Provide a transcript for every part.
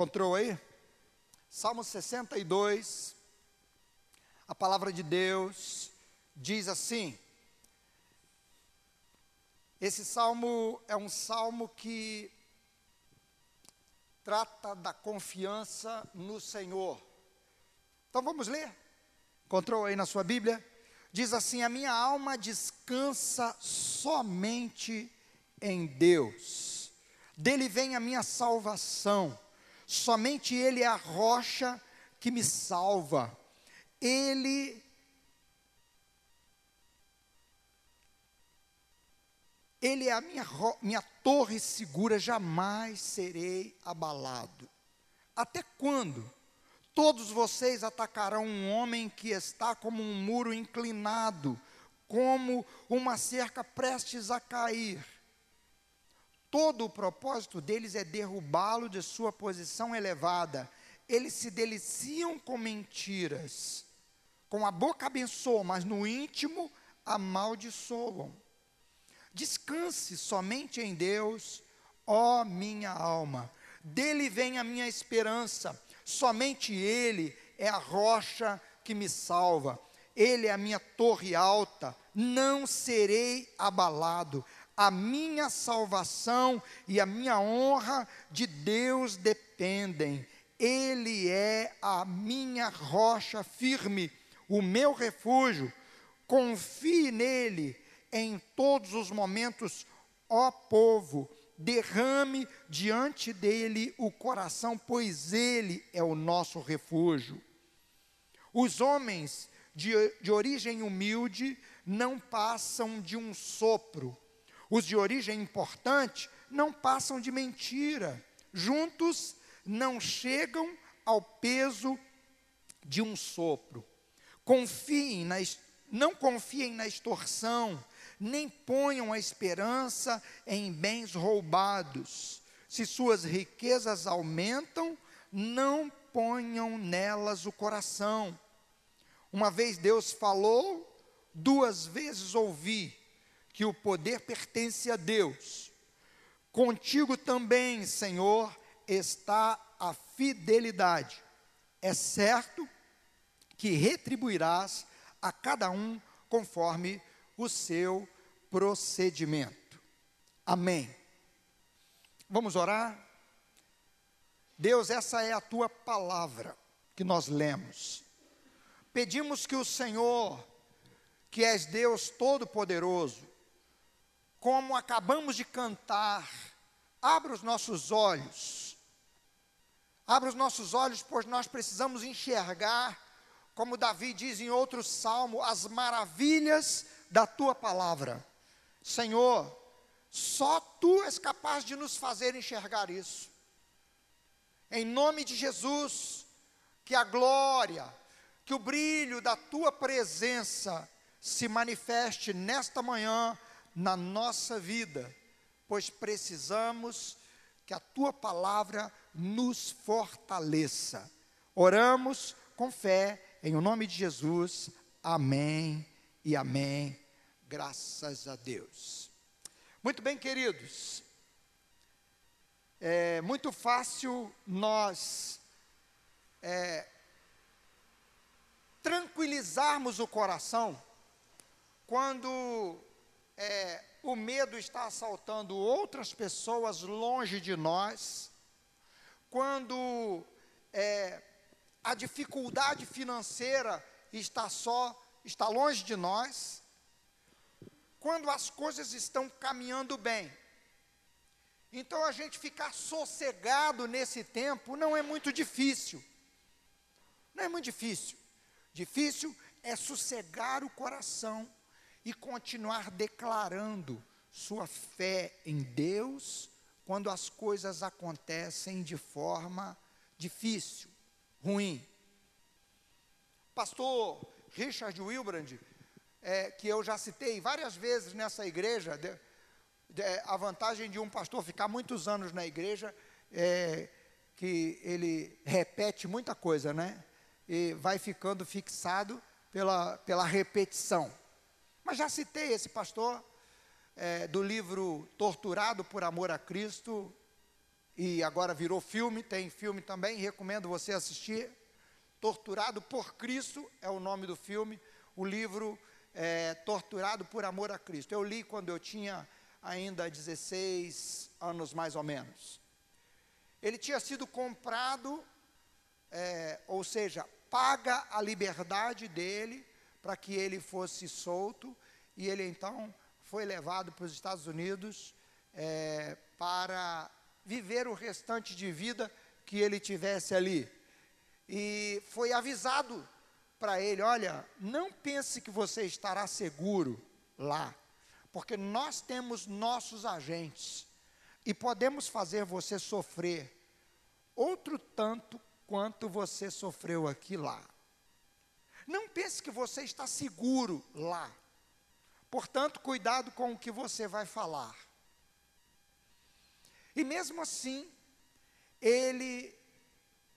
Encontrou aí? Salmo 62, a palavra de Deus diz assim. Esse salmo é um salmo que trata da confiança no Senhor. Então vamos ler? Encontrou aí na sua Bíblia? Diz assim: A minha alma descansa somente em Deus, dele vem a minha salvação, somente Ele é a rocha que me salva, Ele Ele é a minha, minha torre segura, jamais serei abalado. Até quando? Todos vocês atacarão um homem que está como um muro inclinado, como uma cerca prestes a cair. Todo o propósito deles é derrubá-lo de sua posição elevada. Eles se deliciam com mentiras. Com a boca abençoam, mas no íntimo amaldiçoam. Descanse somente em Deus, ó minha alma. Dele vem a minha esperança. Somente Ele é a rocha que me salva. Ele é a minha torre alta. Não serei abalado a minha salvação e a minha honra de Deus dependem. Ele é a minha rocha firme, o meu refúgio. Confie nele em todos os momentos, ó povo. Derrame diante dele o coração, pois ele é o nosso refúgio. Os homens de, de origem humilde não passam de um sopro os de origem importante não passam de mentira. Juntos não chegam ao peso de um sopro. Confiem na, não confiem na extorsão, nem ponham a esperança em bens roubados. Se suas riquezas aumentam, não ponham nelas o coração. Uma vez Deus falou, duas vezes ouvi que o poder pertence a Deus. Contigo também, Senhor, está a fidelidade. É certo que retribuirás a cada um conforme o seu procedimento. Amém. Vamos orar? Deus, essa é a tua palavra que nós lemos. Pedimos que o Senhor, que és Deus Todo-Poderoso, como acabamos de cantar, abra os nossos olhos. Abra os nossos olhos, pois nós precisamos enxergar, como Davi diz em outro salmo, as maravilhas da tua palavra. Senhor, só tu és capaz de nos fazer enxergar isso. Em nome de Jesus, que a glória, que o brilho da tua presença se manifeste nesta manhã na nossa vida, pois precisamos que a tua palavra nos fortaleça. Oramos com fé, em o nome de Jesus. Amém e amém. Graças a Deus. Muito bem, queridos. É muito fácil nós é, tranquilizarmos o coração quando é, o medo está assaltando outras pessoas longe de nós, quando é, a dificuldade financeira está só, está longe de nós, quando as coisas estão caminhando bem. Então a gente ficar sossegado nesse tempo não é muito difícil. Não é muito difícil. Difícil é sossegar o coração e continuar declarando sua fé em Deus quando as coisas acontecem de forma difícil, ruim. Pastor Richard Wilbrand, é, que eu já citei várias vezes nessa igreja, de, de, a vantagem de um pastor ficar muitos anos na igreja é que ele repete muita coisa, né? E vai ficando fixado pela, pela repetição. Mas já citei esse pastor é, do livro Torturado por Amor a Cristo e agora virou filme, tem filme também, recomendo você assistir. Torturado por Cristo é o nome do filme, o livro é, Torturado por Amor a Cristo. Eu li quando eu tinha ainda 16 anos mais ou menos. Ele tinha sido comprado, é, ou seja, paga a liberdade dele para que ele fosse solto, e ele então foi levado para os Estados Unidos é, para viver o restante de vida que ele tivesse ali. E foi avisado para ele: olha, não pense que você estará seguro lá, porque nós temos nossos agentes e podemos fazer você sofrer outro tanto quanto você sofreu aqui lá. Não pense que você está seguro lá. Portanto, cuidado com o que você vai falar. E mesmo assim, ele,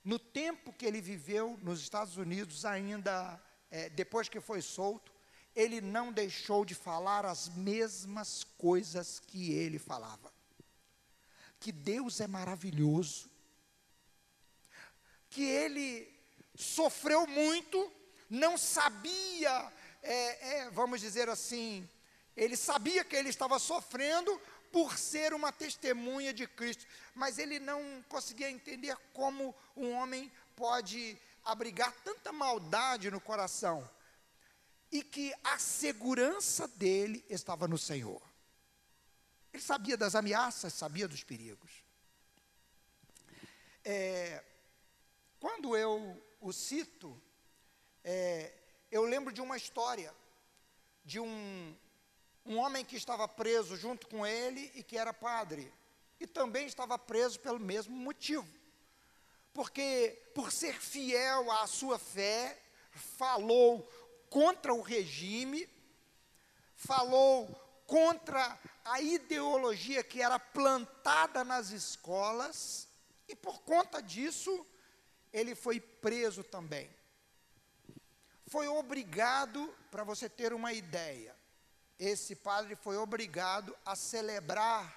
no tempo que ele viveu nos Estados Unidos, ainda é, depois que foi solto, ele não deixou de falar as mesmas coisas que ele falava. Que Deus é maravilhoso, que ele sofreu muito, não sabia, é, é, vamos dizer assim, ele sabia que ele estava sofrendo por ser uma testemunha de Cristo, mas ele não conseguia entender como um homem pode abrigar tanta maldade no coração e que a segurança dele estava no Senhor. Ele sabia das ameaças, sabia dos perigos. É, quando eu o cito, é, eu lembro de uma história de um, um homem que estava preso junto com ele e que era padre, e também estava preso pelo mesmo motivo, porque por ser fiel à sua fé, falou contra o regime, falou contra a ideologia que era plantada nas escolas, e por conta disso, ele foi preso também. Foi obrigado, para você ter uma ideia, esse padre foi obrigado a celebrar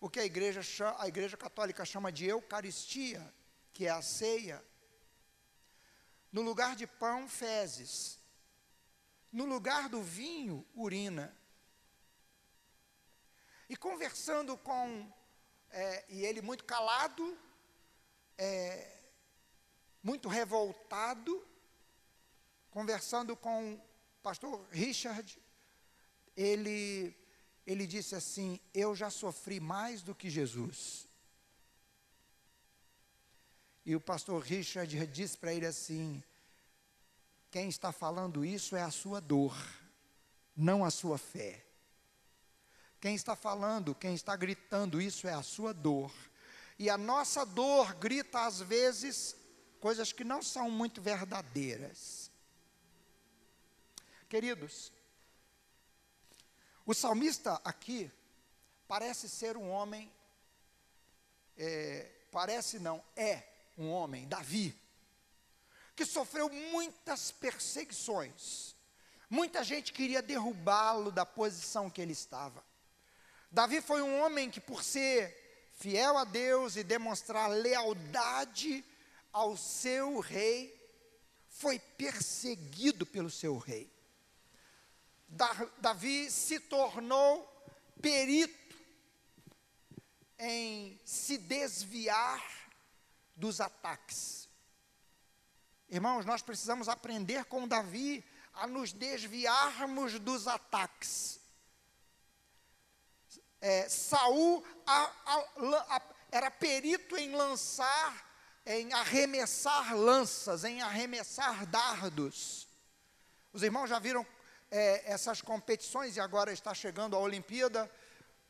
o que a igreja, a igreja católica chama de Eucaristia, que é a ceia, no lugar de pão, fezes, no lugar do vinho, urina. E conversando com, é, e ele muito calado, é, muito revoltado, conversando com o pastor Richard, ele, ele disse assim: Eu já sofri mais do que Jesus. E o pastor Richard disse para ele assim: Quem está falando isso é a sua dor, não a sua fé. Quem está falando, quem está gritando isso é a sua dor. E a nossa dor grita às vezes coisas que não são muito verdadeiras. Queridos, o salmista aqui parece ser um homem, é, parece não, é um homem, Davi, que sofreu muitas perseguições. Muita gente queria derrubá-lo da posição que ele estava. Davi foi um homem que, por ser fiel a Deus e demonstrar lealdade ao seu rei, foi perseguido pelo seu rei. Davi se tornou perito em se desviar dos ataques. Irmãos, nós precisamos aprender com Davi a nos desviarmos dos ataques. É, Saul a, a, a, era perito em lançar, em arremessar lanças, em arremessar dardos. Os irmãos já viram é, essas competições, e agora está chegando a Olimpíada,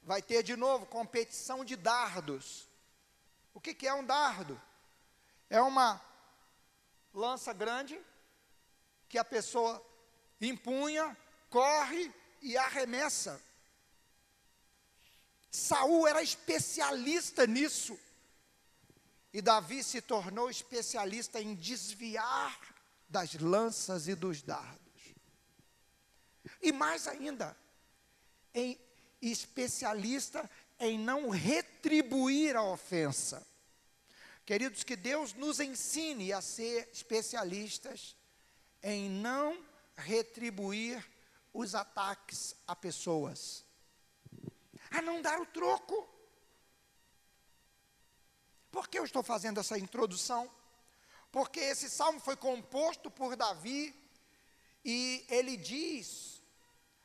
vai ter de novo competição de dardos. O que, que é um dardo? É uma lança grande que a pessoa empunha, corre e arremessa. Saul era especialista nisso. E Davi se tornou especialista em desviar das lanças e dos dardos. E mais ainda, em especialista em não retribuir a ofensa. Queridos, que Deus nos ensine a ser especialistas em não retribuir os ataques a pessoas, a não dar o troco. Por que eu estou fazendo essa introdução? Porque esse salmo foi composto por Davi e ele diz,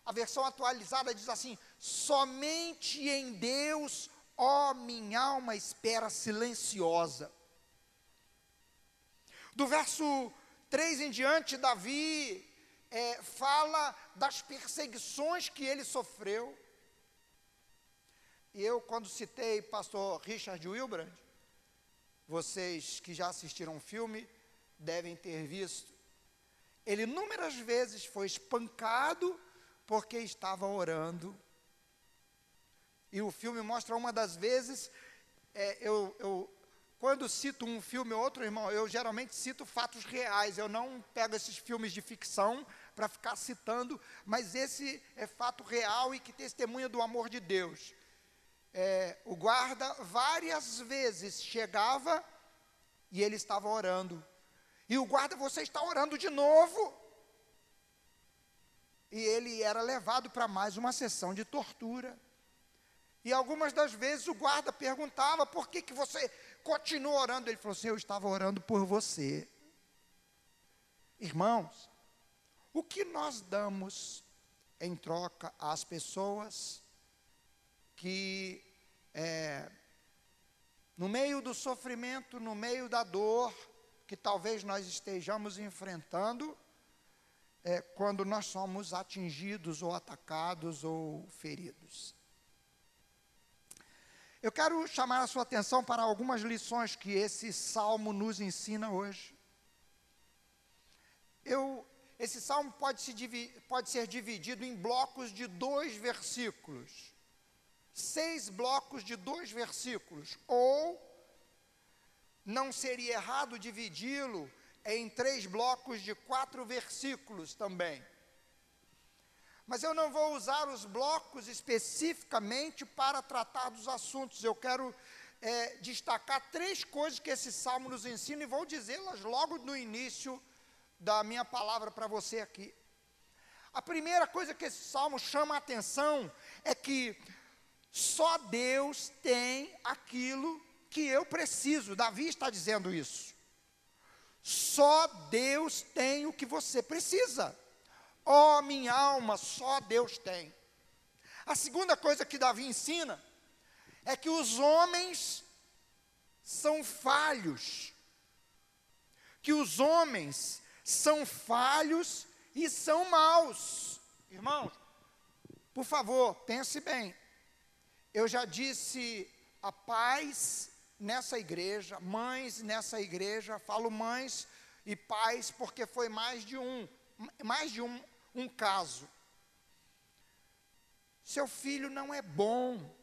a versão atualizada diz assim: somente em Deus, ó minha alma, espera silenciosa. Do verso 3 em diante, Davi é, fala das perseguições que ele sofreu. E eu, quando citei pastor Richard Wilbrand, vocês que já assistiram o filme devem ter visto. Ele inúmeras vezes foi espancado porque estava orando. E o filme mostra uma das vezes, é, eu, eu, quando cito um filme ou outro, irmão, eu geralmente cito fatos reais, eu não pego esses filmes de ficção para ficar citando, mas esse é fato real e que testemunha do amor de Deus é, o guarda várias vezes chegava e ele estava orando. E o guarda, você está orando de novo. E ele era levado para mais uma sessão de tortura. E algumas das vezes o guarda perguntava: por que, que você continua orando? Ele falou assim: eu estava orando por você. Irmãos, o que nós damos em troca às pessoas que é, no meio do sofrimento, no meio da dor que talvez nós estejamos enfrentando, é, quando nós somos atingidos ou atacados ou feridos. Eu quero chamar a sua atenção para algumas lições que esse salmo nos ensina hoje. Eu, esse salmo pode, se, pode ser dividido em blocos de dois versículos seis blocos de dois versículos, ou não seria errado dividi-lo em três blocos de quatro versículos também. Mas eu não vou usar os blocos especificamente para tratar dos assuntos. Eu quero é, destacar três coisas que esse salmo nos ensina e vou dizê-las logo no início da minha palavra para você aqui. A primeira coisa que esse salmo chama a atenção é que só Deus tem aquilo que eu preciso. Davi está dizendo isso. Só Deus tem o que você precisa. Ó oh, minha alma, só Deus tem. A segunda coisa que Davi ensina é que os homens são falhos. Que os homens são falhos e são maus. Irmãos, por favor, pense bem. Eu já disse a pais nessa igreja, mães nessa igreja, falo mães e pais porque foi mais de um, mais de um, um caso. Seu filho não é bom,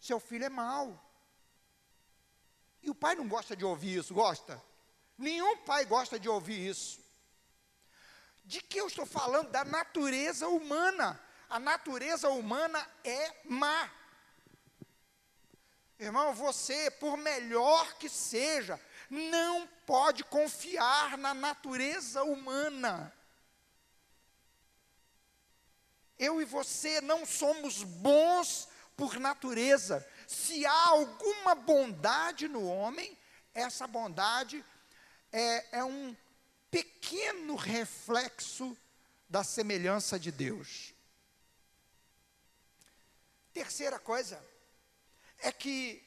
seu filho é mau. E o pai não gosta de ouvir isso, gosta? Nenhum pai gosta de ouvir isso. De que eu estou falando? Da natureza humana. A natureza humana é má. Irmão, você, por melhor que seja, não pode confiar na natureza humana. Eu e você não somos bons por natureza. Se há alguma bondade no homem, essa bondade é, é um pequeno reflexo da semelhança de Deus. Terceira coisa, é que,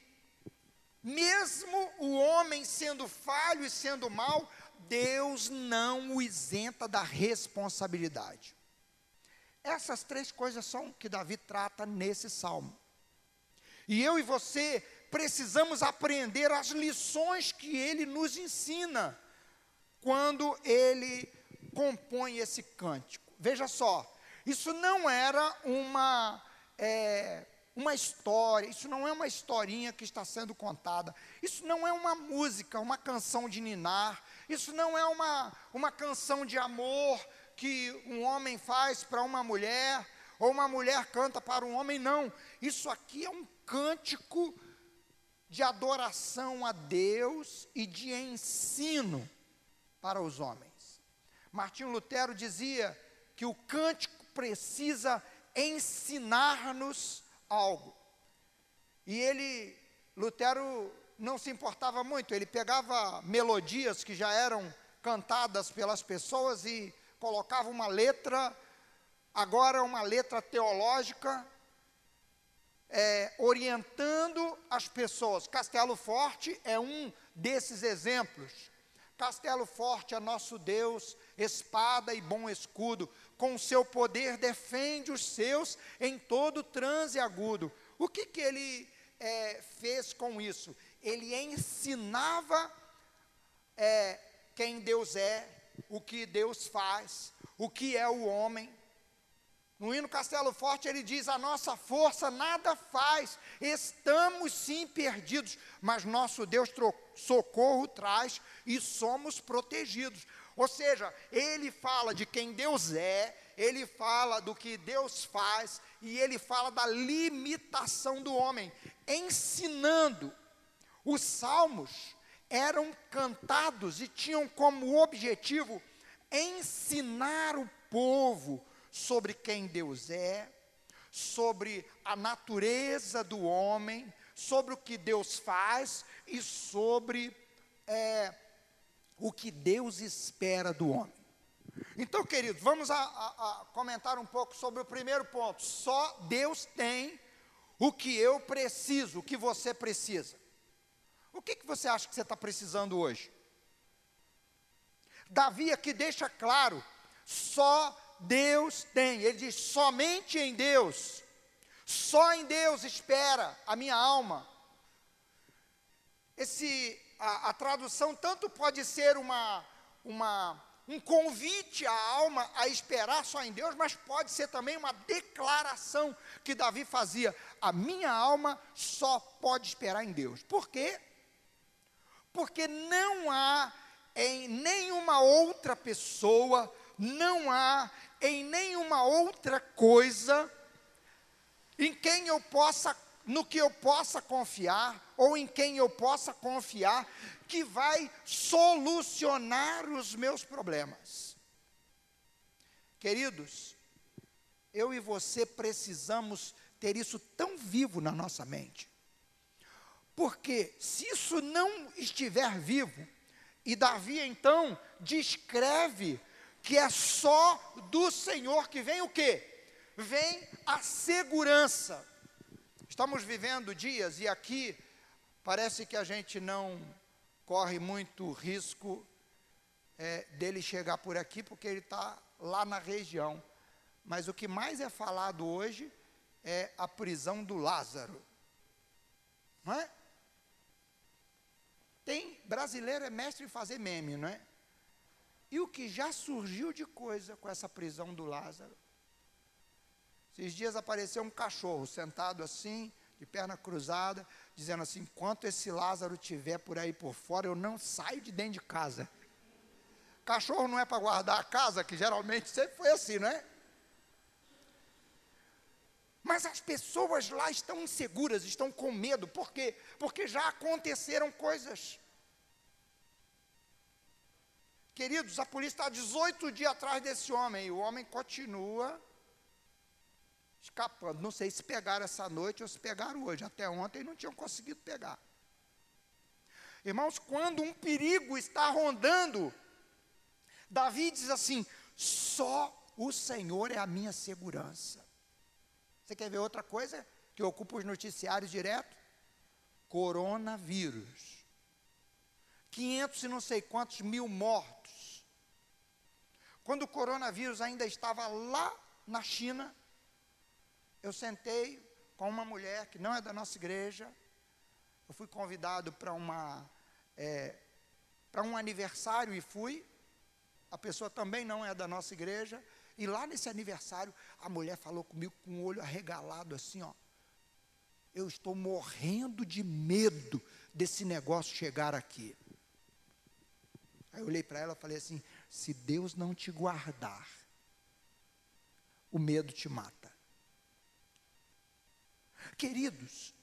mesmo o homem sendo falho e sendo mal, Deus não o isenta da responsabilidade. Essas três coisas são que Davi trata nesse salmo. E eu e você precisamos aprender as lições que ele nos ensina quando ele compõe esse cântico. Veja só, isso não era uma é, uma história, isso não é uma historinha que está sendo contada, isso não é uma música, uma canção de ninar, isso não é uma, uma canção de amor que um homem faz para uma mulher, ou uma mulher canta para um homem, não. Isso aqui é um cântico de adoração a Deus e de ensino para os homens. Martinho Lutero dizia que o cântico precisa ensinar-nos algo. E ele, Lutero, não se importava muito, ele pegava melodias que já eram cantadas pelas pessoas e colocava uma letra, agora uma letra teológica, é, orientando as pessoas. Castelo Forte é um desses exemplos. Castelo Forte é nosso Deus, espada e bom escudo, com seu poder defende os seus em todo transe agudo. O que, que ele é, fez com isso? Ele ensinava é, quem Deus é, o que Deus faz, o que é o homem. No hino Castelo Forte ele diz: A nossa força nada faz, estamos sim perdidos, mas nosso Deus socorro traz e somos protegidos. Ou seja, ele fala de quem Deus é, ele fala do que Deus faz e ele fala da limitação do homem, ensinando. Os salmos eram cantados e tinham como objetivo ensinar o povo sobre quem Deus é, sobre a natureza do homem, sobre o que Deus faz e sobre é, o que Deus espera do homem. Então, queridos, vamos a, a, a comentar um pouco sobre o primeiro ponto. Só Deus tem o que eu preciso, o que você precisa. O que, que você acha que você está precisando hoje? Davi aqui deixa claro: só Deus tem. Ele diz: somente em Deus, só em Deus espera a minha alma. Esse a, a tradução tanto pode ser uma, uma, um convite à alma a esperar só em Deus, mas pode ser também uma declaração que Davi fazia: a minha alma só pode esperar em Deus. Por quê? Porque não há em nenhuma outra pessoa, não há em nenhuma outra coisa em quem eu possa no que eu possa confiar ou em quem eu possa confiar que vai solucionar os meus problemas. Queridos, eu e você precisamos ter isso tão vivo na nossa mente. Porque se isso não estiver vivo, e Davi então descreve que é só do Senhor que vem o quê? Vem a segurança. Estamos vivendo dias e aqui parece que a gente não corre muito risco é, dele chegar por aqui, porque ele está lá na região. Mas o que mais é falado hoje é a prisão do Lázaro. Não é? Tem brasileiro é mestre em fazer meme, não é? E o que já surgiu de coisa com essa prisão do Lázaro? Esses dias apareceu um cachorro sentado assim, de perna cruzada, dizendo assim: enquanto esse Lázaro tiver por aí por fora, eu não saio de dentro de casa. Cachorro não é para guardar a casa, que geralmente sempre foi assim, não é? Mas as pessoas lá estão inseguras, estão com medo, por quê? Porque já aconteceram coisas. Queridos, a polícia está 18 dias atrás desse homem, e o homem continua escapando. Não sei se pegaram essa noite ou se pegaram hoje. Até ontem não tinham conseguido pegar. Irmãos, quando um perigo está rondando, Davi diz assim: só o Senhor é a minha segurança. Você quer ver outra coisa que ocupa os noticiários direto? Coronavírus. 500 e não sei quantos mil mortos. Quando o coronavírus ainda estava lá na China, eu sentei com uma mulher que não é da nossa igreja. Eu fui convidado para uma é, para um aniversário e fui. A pessoa também não é da nossa igreja. E lá nesse aniversário, a mulher falou comigo com o olho arregalado assim, ó. Eu estou morrendo de medo desse negócio chegar aqui. Aí eu olhei para ela e falei assim: se Deus não te guardar, o medo te mata. Queridos,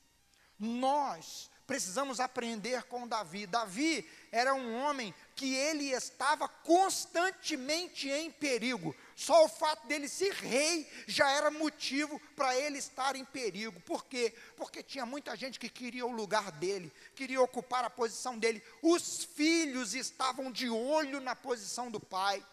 Nós precisamos aprender com Davi. Davi era um homem que ele estava constantemente em perigo. Só o fato dele ser rei já era motivo para ele estar em perigo. Por quê? Porque tinha muita gente que queria o lugar dele, queria ocupar a posição dele. Os filhos estavam de olho na posição do pai.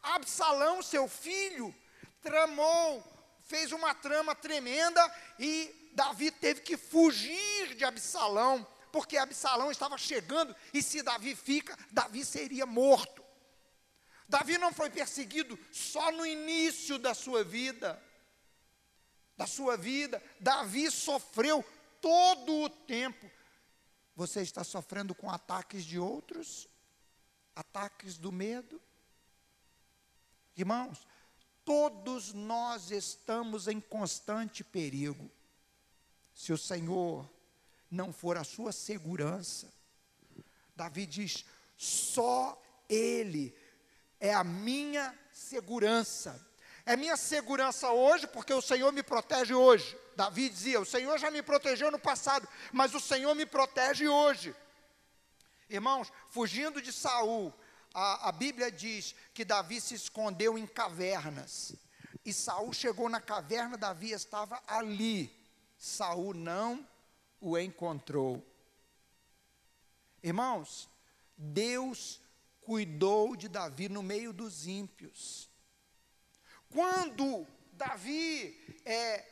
Absalão, seu filho, tramou, fez uma trama tremenda e Davi teve que fugir de Absalão porque Absalão estava chegando e se Davi fica, Davi seria morto. Davi não foi perseguido só no início da sua vida. Da sua vida, Davi sofreu todo o tempo. Você está sofrendo com ataques de outros? Ataques do medo? Irmãos, todos nós estamos em constante perigo. Se o Senhor não for a sua segurança. Davi diz: só Ele é a minha segurança. É minha segurança hoje, porque o Senhor me protege hoje. Davi dizia: O Senhor já me protegeu no passado, mas o Senhor me protege hoje. Irmãos, fugindo de Saul, a, a Bíblia diz que Davi se escondeu em cavernas. E Saul chegou na caverna, Davi estava ali. Saul não o encontrou. Irmãos, Deus cuidou de Davi no meio dos ímpios. Quando Davi é,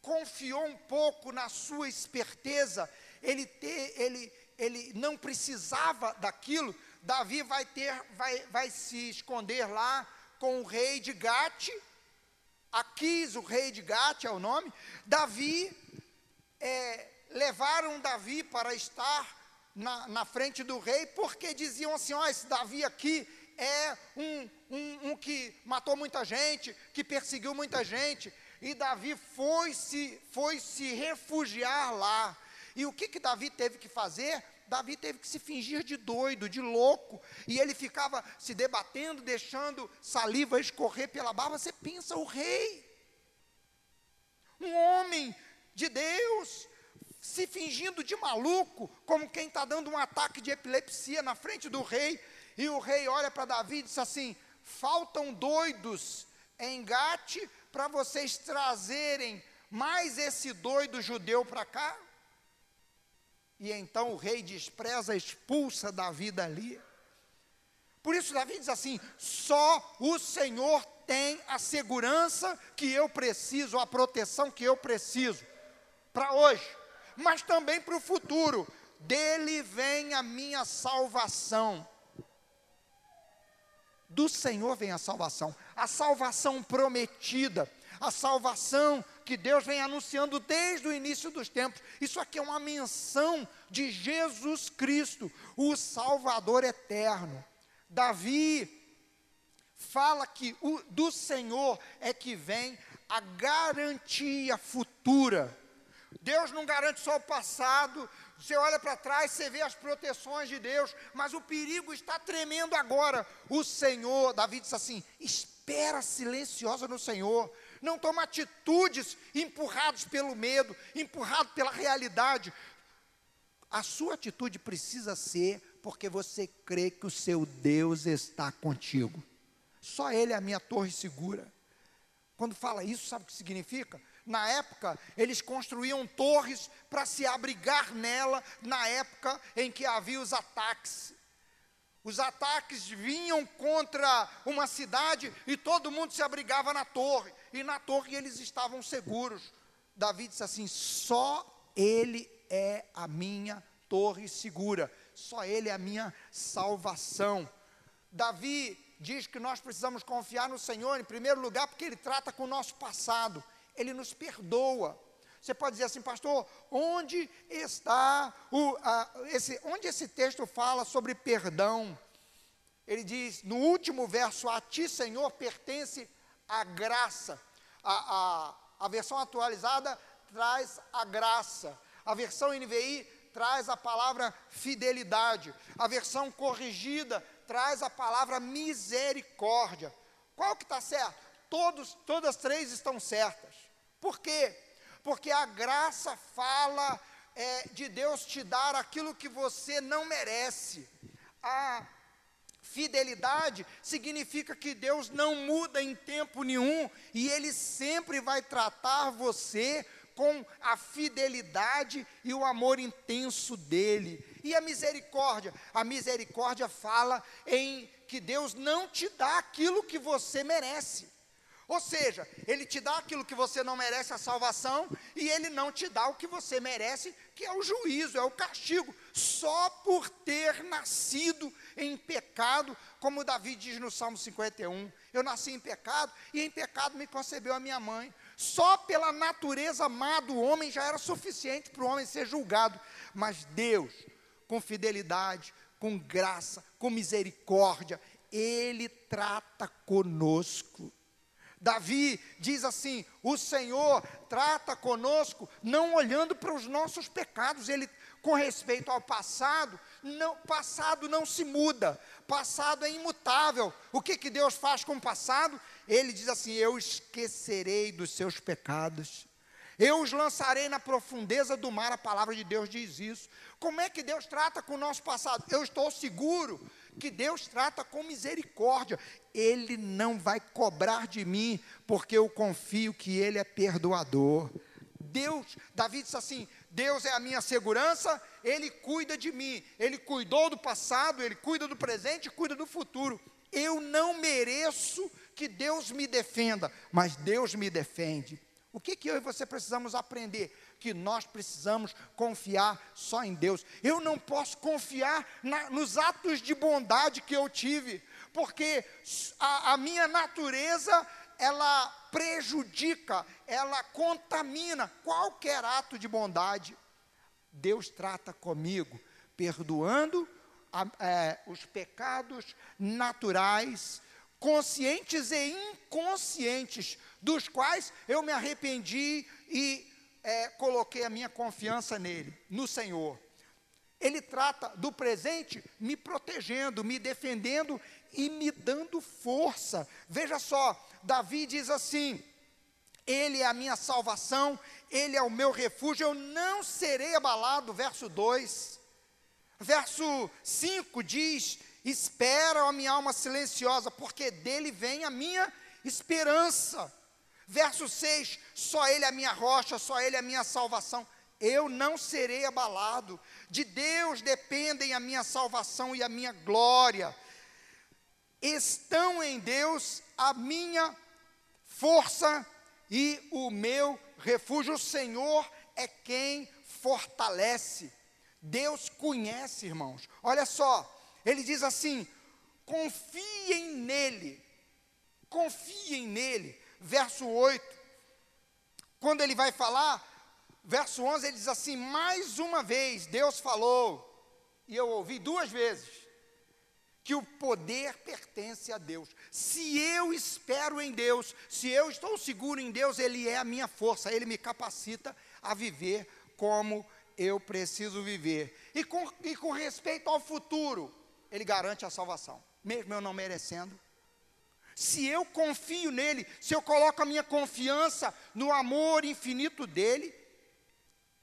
confiou um pouco na sua esperteza, ele, ter, ele, ele não precisava daquilo, Davi vai ter, vai, vai se esconder lá com o rei de Gate, Aquis, o rei de Gate é o nome, Davi é, levaram Davi para estar na, na frente do rei, porque diziam assim: ó, esse Davi aqui é um, um, um que matou muita gente, que perseguiu muita gente. E Davi foi se, foi se refugiar lá. E o que, que Davi teve que fazer? Davi teve que se fingir de doido, de louco, e ele ficava se debatendo, deixando saliva escorrer pela barba. Você pensa, o rei, um homem de Deus, se fingindo de maluco, como quem está dando um ataque de epilepsia na frente do rei. E o rei olha para Davi e diz assim: faltam doidos em Gate para vocês trazerem mais esse doido judeu para cá. E então o rei despreza, expulsa Davi dali. Por isso Davi diz assim: só o Senhor tem a segurança que eu preciso, a proteção que eu preciso para hoje mas também para o futuro. Dele vem a minha salvação. Do Senhor vem a salvação, a salvação prometida, a salvação que Deus vem anunciando desde o início dos tempos. Isso aqui é uma menção de Jesus Cristo, o Salvador eterno. Davi fala que o, do Senhor é que vem a garantia futura Deus não garante só o passado. Você olha para trás, você vê as proteções de Deus, mas o perigo está tremendo agora. O Senhor, Davi disse assim: espera silenciosa no Senhor. Não toma atitudes empurrados pelo medo, empurrado pela realidade. A sua atitude precisa ser porque você crê que o seu Deus está contigo. Só Ele é a minha torre segura. Quando fala isso, sabe o que significa? Na época, eles construíam torres para se abrigar nela, na época em que havia os ataques. Os ataques vinham contra uma cidade e todo mundo se abrigava na torre. E na torre eles estavam seguros. Davi disse assim: só ele é a minha torre segura, só ele é a minha salvação. Davi diz que nós precisamos confiar no Senhor, em primeiro lugar, porque ele trata com o nosso passado. Ele nos perdoa. Você pode dizer assim, pastor, onde está o, a, esse, onde esse texto fala sobre perdão? Ele diz, no último verso, a ti, Senhor, pertence a graça. A, a, a versão atualizada traz a graça. A versão NVI traz a palavra fidelidade. A versão corrigida traz a palavra misericórdia. Qual que está certo? Todos, todas três estão certas. Por quê? Porque a graça fala é, de Deus te dar aquilo que você não merece. A fidelidade significa que Deus não muda em tempo nenhum e Ele sempre vai tratar você com a fidelidade e o amor intenso dele. E a misericórdia? A misericórdia fala em que Deus não te dá aquilo que você merece. Ou seja, Ele te dá aquilo que você não merece, a salvação, e Ele não te dá o que você merece, que é o juízo, é o castigo, só por ter nascido em pecado, como Davi diz no Salmo 51. Eu nasci em pecado, e em pecado me concebeu a minha mãe. Só pela natureza má do homem já era suficiente para o homem ser julgado. Mas Deus, com fidelidade, com graça, com misericórdia, Ele trata conosco. Davi diz assim: o Senhor trata conosco não olhando para os nossos pecados, ele com respeito ao passado, não, passado não se muda, passado é imutável. O que, que Deus faz com o passado? Ele diz assim: Eu esquecerei dos seus pecados, eu os lançarei na profundeza do mar. A palavra de Deus diz isso. Como é que Deus trata com o nosso passado? Eu estou seguro que Deus trata com misericórdia. Ele não vai cobrar de mim, porque eu confio que Ele é perdoador. Deus, Davi disse assim: Deus é a minha segurança, Ele cuida de mim. Ele cuidou do passado, Ele cuida do presente, cuida do futuro. Eu não mereço que Deus me defenda, mas Deus me defende. O que, que eu e você precisamos aprender? Que nós precisamos confiar só em Deus. Eu não posso confiar na, nos atos de bondade que eu tive, porque a, a minha natureza ela prejudica, ela contamina qualquer ato de bondade. Deus trata comigo, perdoando a, é, os pecados naturais, conscientes e inconscientes, dos quais eu me arrependi e é, coloquei a minha confiança nele, no Senhor. Ele trata do presente me protegendo, me defendendo e me dando força. Veja só, Davi diz assim: Ele é a minha salvação, Ele é o meu refúgio, eu não serei abalado. Verso 2. Verso 5 diz: Espera, a minha alma silenciosa, porque dele vem a minha esperança. Verso 6: Só Ele é a minha rocha, só Ele é a minha salvação. Eu não serei abalado. De Deus dependem a minha salvação e a minha glória. Estão em Deus a minha força e o meu refúgio. O Senhor é quem fortalece. Deus conhece, irmãos. Olha só, ele diz assim: confiem nele, confiem nele. Verso 8, quando ele vai falar, verso 11, ele diz assim: mais uma vez, Deus falou, e eu ouvi duas vezes, que o poder pertence a Deus. Se eu espero em Deus, se eu estou seguro em Deus, Ele é a minha força, Ele me capacita a viver como eu preciso viver. E com, e com respeito ao futuro, ele garante a salvação, mesmo eu não merecendo. Se eu confio nele, se eu coloco a minha confiança no amor infinito dele,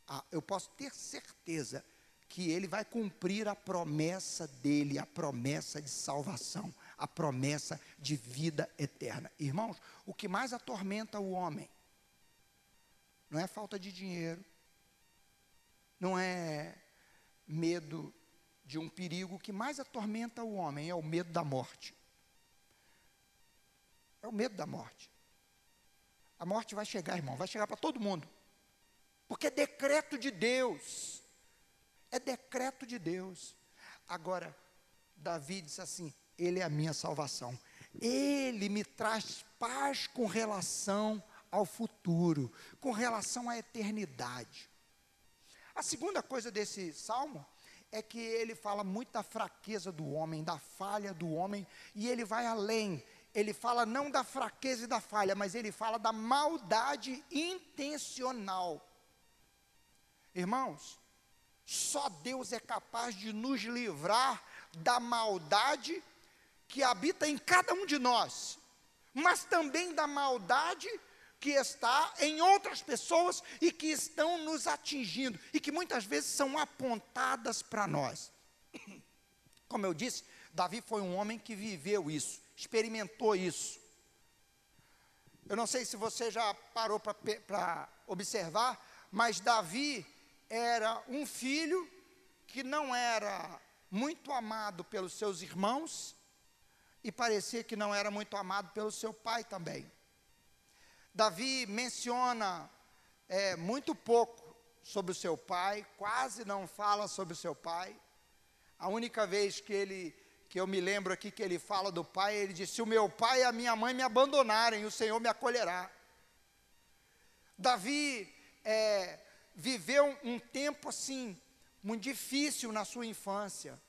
ah, eu posso ter certeza que ele vai cumprir a promessa dele, a promessa de salvação, a promessa de vida eterna. Irmãos, o que mais atormenta o homem não é falta de dinheiro, não é medo de um perigo que mais atormenta o homem, é o medo da morte. É o medo da morte. A morte vai chegar, irmão, vai chegar para todo mundo. Porque é decreto de Deus. É decreto de Deus. Agora, Davi disse assim: Ele é a minha salvação. Ele me traz paz com relação ao futuro, com relação à eternidade. A segunda coisa desse salmo é que ele fala muito da fraqueza do homem, da falha do homem, e ele vai além. Ele fala não da fraqueza e da falha, mas ele fala da maldade intencional. Irmãos, só Deus é capaz de nos livrar da maldade que habita em cada um de nós, mas também da maldade que está em outras pessoas e que estão nos atingindo e que muitas vezes são apontadas para nós. Como eu disse, Davi foi um homem que viveu isso, experimentou isso. Eu não sei se você já parou para observar, mas Davi era um filho que não era muito amado pelos seus irmãos e parecia que não era muito amado pelo seu pai também. Davi menciona é, muito pouco sobre o seu pai, quase não fala sobre o seu pai. A única vez que ele que eu me lembro aqui que ele fala do pai, ele disse: Se o meu pai e a minha mãe me abandonarem, o Senhor me acolherá. Davi é, viveu um tempo assim, muito difícil na sua infância.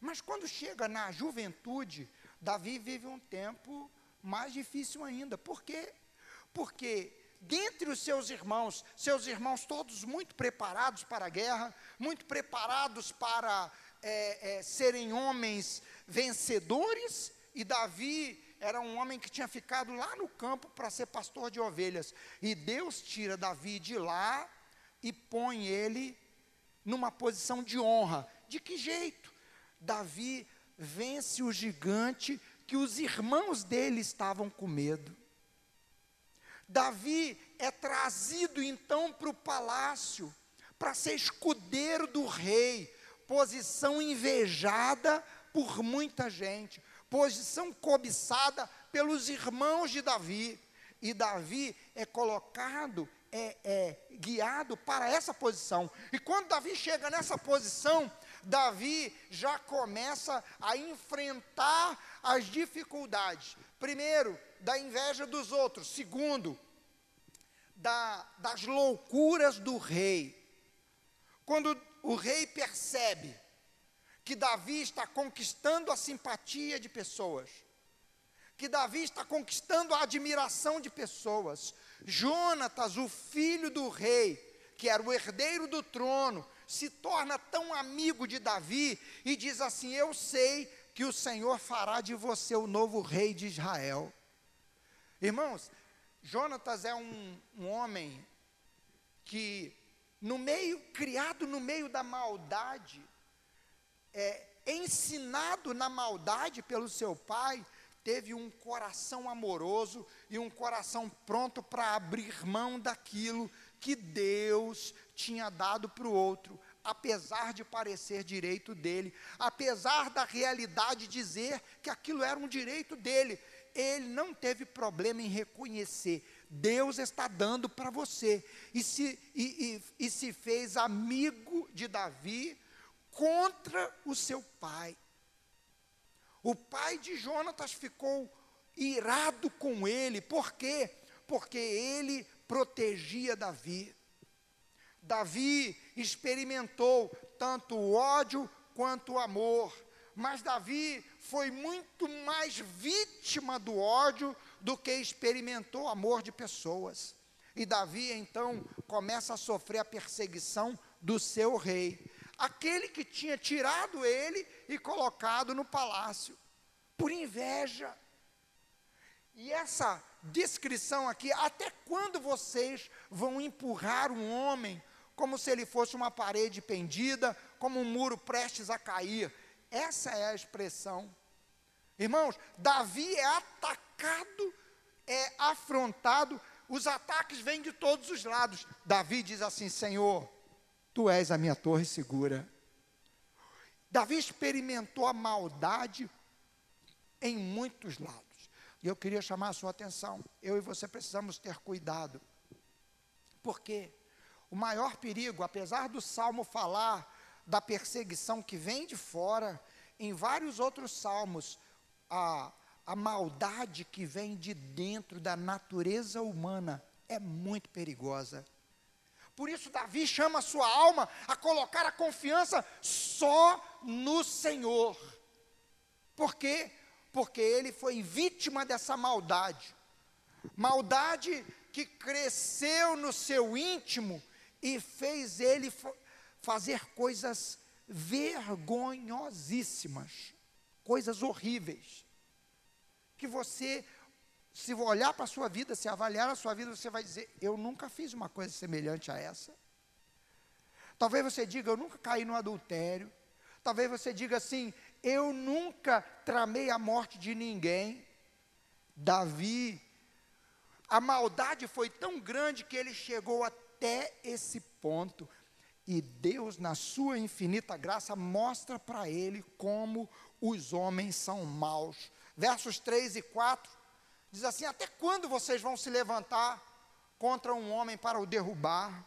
Mas quando chega na juventude, Davi vive um tempo mais difícil ainda. Por quê? Porque dentre os seus irmãos, seus irmãos todos muito preparados para a guerra, muito preparados para é, é, serem homens vencedores, e Davi era um homem que tinha ficado lá no campo para ser pastor de ovelhas. E Deus tira Davi de lá e põe ele numa posição de honra. De que jeito? Davi vence o gigante que os irmãos dele estavam com medo. Davi é trazido então para o palácio para ser escudeiro do rei, posição invejada por muita gente, posição cobiçada pelos irmãos de Davi. E Davi é colocado, é, é guiado para essa posição. E quando Davi chega nessa posição, Davi já começa a enfrentar as dificuldades. Primeiro, da inveja dos outros. Segundo, da, das loucuras do rei. Quando o rei percebe que Davi está conquistando a simpatia de pessoas, que Davi está conquistando a admiração de pessoas. Jonatas, o filho do rei, que era o herdeiro do trono, se torna tão amigo de Davi e diz assim: Eu sei que o Senhor fará de você o novo rei de Israel. Irmãos, Jonatas é um, um homem que no meio, criado no meio da maldade, é, ensinado na maldade pelo seu pai, teve um coração amoroso e um coração pronto para abrir mão daquilo que Deus tinha dado para o outro, apesar de parecer direito dele, apesar da realidade dizer que aquilo era um direito dele, ele não teve problema em reconhecer Deus está dando para você. E se, e, e, e se fez amigo de Davi contra o seu pai. O pai de Jonatas ficou irado com ele, por quê? Porque ele protegia Davi. Davi experimentou tanto o ódio quanto o amor, mas Davi foi muito mais vítima do ódio do que experimentou amor de pessoas. E Davi então começa a sofrer a perseguição do seu rei, aquele que tinha tirado ele e colocado no palácio, por inveja. E essa descrição aqui, até quando vocês vão empurrar um homem como se ele fosse uma parede pendida, como um muro prestes a cair? Essa é a expressão. Irmãos, Davi é atacado é afrontado, os ataques vêm de todos os lados. Davi diz assim: Senhor, tu és a minha torre segura. Davi experimentou a maldade em muitos lados. E eu queria chamar a sua atenção. Eu e você precisamos ter cuidado. Porque o maior perigo, apesar do salmo falar da perseguição que vem de fora, em vários outros salmos, a a maldade que vem de dentro da natureza humana é muito perigosa. Por isso, Davi chama a sua alma a colocar a confiança só no Senhor. Por quê? Porque ele foi vítima dessa maldade. Maldade que cresceu no seu íntimo e fez ele fazer coisas vergonhosíssimas, coisas horríveis que você se olhar para a sua vida, se avaliar a sua vida, você vai dizer: Eu nunca fiz uma coisa semelhante a essa. Talvez você diga: Eu nunca caí no adultério. Talvez você diga assim: Eu nunca tramei a morte de ninguém. Davi, a maldade foi tão grande que ele chegou até esse ponto. E Deus, na sua infinita graça, mostra para ele como os homens são maus. Versos 3 e 4 diz assim: Até quando vocês vão se levantar contra um homem para o derrubar?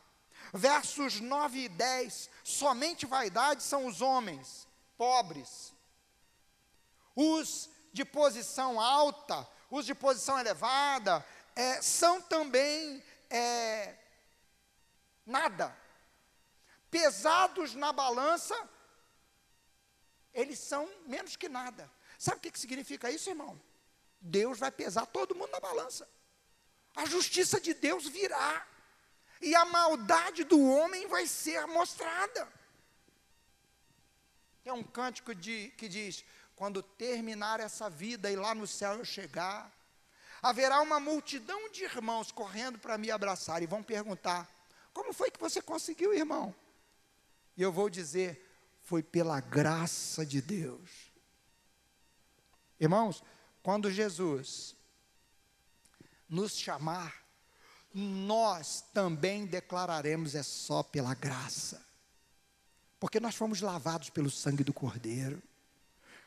Versos 9 e 10: Somente vaidade são os homens pobres, os de posição alta, os de posição elevada, é, são também é, nada pesados na balança, eles são menos que nada. Sabe o que, significa isso, irmão? Deus vai pesar todo mundo na balança. A justiça de Deus virá. E a maldade do homem vai ser mostrada. Tem um cântico de, que diz: quando terminar essa vida e lá no céu eu chegar, haverá uma multidão de irmãos correndo para me abraçar e vão perguntar: como foi que você conseguiu, irmão? E eu vou dizer, foi pela graça de Deus. Irmãos, quando Jesus nos chamar, nós também declararemos é só pela graça. Porque nós fomos lavados pelo sangue do Cordeiro.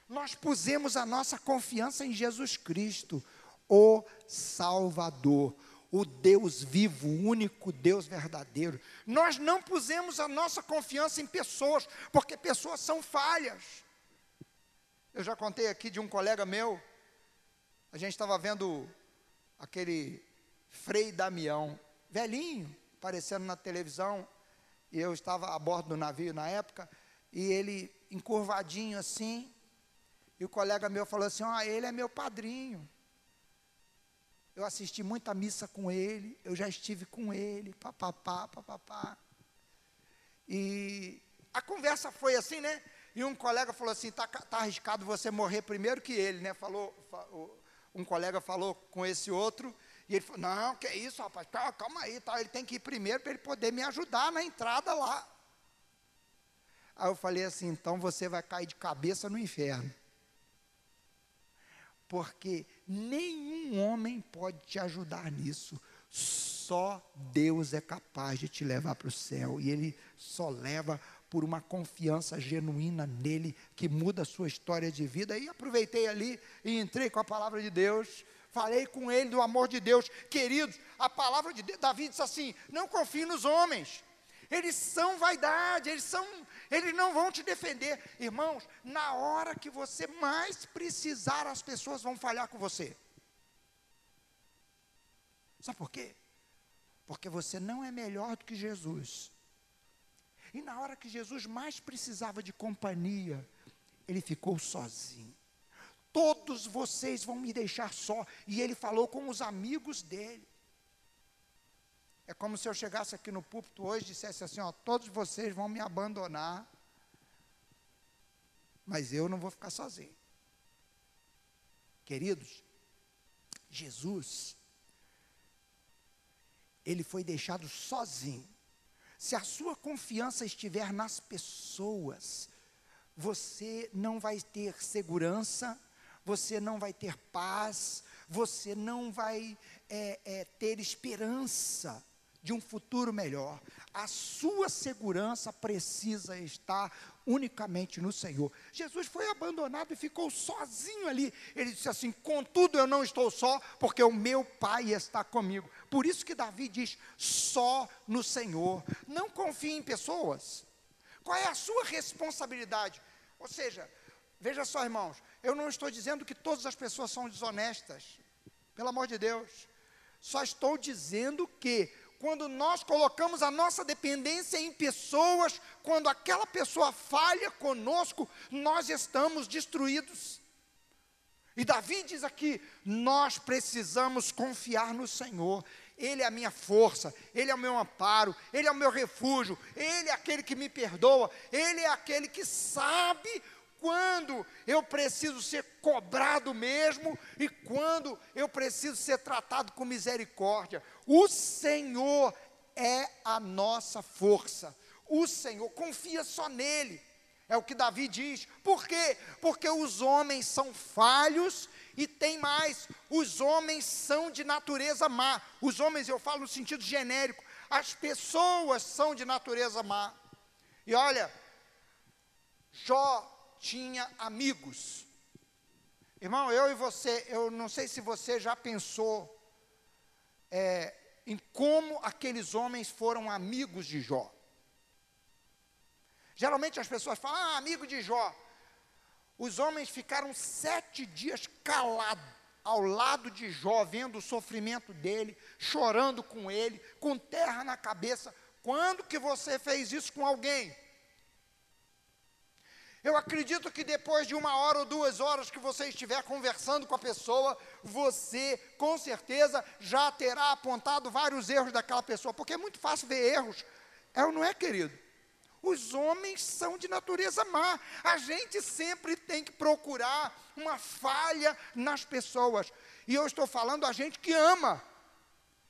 Nós pusemos a nossa confiança em Jesus Cristo, o Salvador, o Deus vivo, o único Deus verdadeiro. Nós não pusemos a nossa confiança em pessoas, porque pessoas são falhas. Eu já contei aqui de um colega meu, a gente estava vendo aquele Frei Damião, velhinho, aparecendo na televisão, e eu estava a bordo do navio na época, e ele encurvadinho assim, e o colega meu falou assim: Ah, ele é meu padrinho eu assisti muita missa com ele, eu já estive com ele, papapá, papapá. E a conversa foi assim, né? E um colega falou assim: tá, tá arriscado você morrer primeiro que ele, né? Falou, um colega falou com esse outro, e ele falou: Não, que isso, rapaz, tá, calma aí, tá, ele tem que ir primeiro para ele poder me ajudar na entrada lá. Aí eu falei assim: então você vai cair de cabeça no inferno. Porque Nenhum homem pode te ajudar nisso. Só Deus é capaz de te levar para o céu. E Ele só leva por uma confiança genuína nele, que muda a sua história de vida. E aproveitei ali e entrei com a palavra de Deus. Falei com ele do amor de Deus. Queridos, a palavra de Deus, Davi disse assim: não confie nos homens. Eles são vaidade, eles são eles não vão te defender. Irmãos, na hora que você mais precisar, as pessoas vão falhar com você. Sabe por quê? Porque você não é melhor do que Jesus. E na hora que Jesus mais precisava de companhia, ele ficou sozinho. Todos vocês vão me deixar só. E ele falou com os amigos dele. É como se eu chegasse aqui no púlpito hoje e dissesse assim: ó, todos vocês vão me abandonar, mas eu não vou ficar sozinho. Queridos, Jesus, ele foi deixado sozinho. Se a sua confiança estiver nas pessoas, você não vai ter segurança, você não vai ter paz, você não vai é, é, ter esperança de um futuro melhor. A sua segurança precisa estar unicamente no Senhor. Jesus foi abandonado e ficou sozinho ali. Ele disse assim: Contudo, eu não estou só, porque o meu Pai está comigo. Por isso que Davi diz: só no Senhor. Não confie em pessoas. Qual é a sua responsabilidade? Ou seja, veja só, irmãos, eu não estou dizendo que todas as pessoas são desonestas. Pelo amor de Deus. Só estou dizendo que quando nós colocamos a nossa dependência em pessoas, quando aquela pessoa falha conosco, nós estamos destruídos. E Davi diz aqui: nós precisamos confiar no Senhor. Ele é a minha força, Ele é o meu amparo, Ele é o meu refúgio, Ele é aquele que me perdoa, Ele é aquele que sabe quando eu preciso ser cobrado mesmo e quando eu preciso ser tratado com misericórdia. O Senhor é a nossa força. O Senhor, confia só nele. É o que Davi diz. Por quê? Porque os homens são falhos e tem mais, os homens são de natureza má. Os homens, eu falo no sentido genérico, as pessoas são de natureza má. E olha, Jó tinha amigos. Irmão, eu e você, eu não sei se você já pensou é, em como aqueles homens foram amigos de Jó. Geralmente as pessoas falam, ah, amigo de Jó. Os homens ficaram sete dias calados ao lado de Jó, vendo o sofrimento dele, chorando com ele, com terra na cabeça. Quando que você fez isso com alguém? Eu acredito que depois de uma hora ou duas horas que você estiver conversando com a pessoa, você com certeza já terá apontado vários erros daquela pessoa, porque é muito fácil ver erros. É ou não é, querido? Os homens são de natureza má. A gente sempre tem que procurar uma falha nas pessoas. E eu estou falando a gente que ama.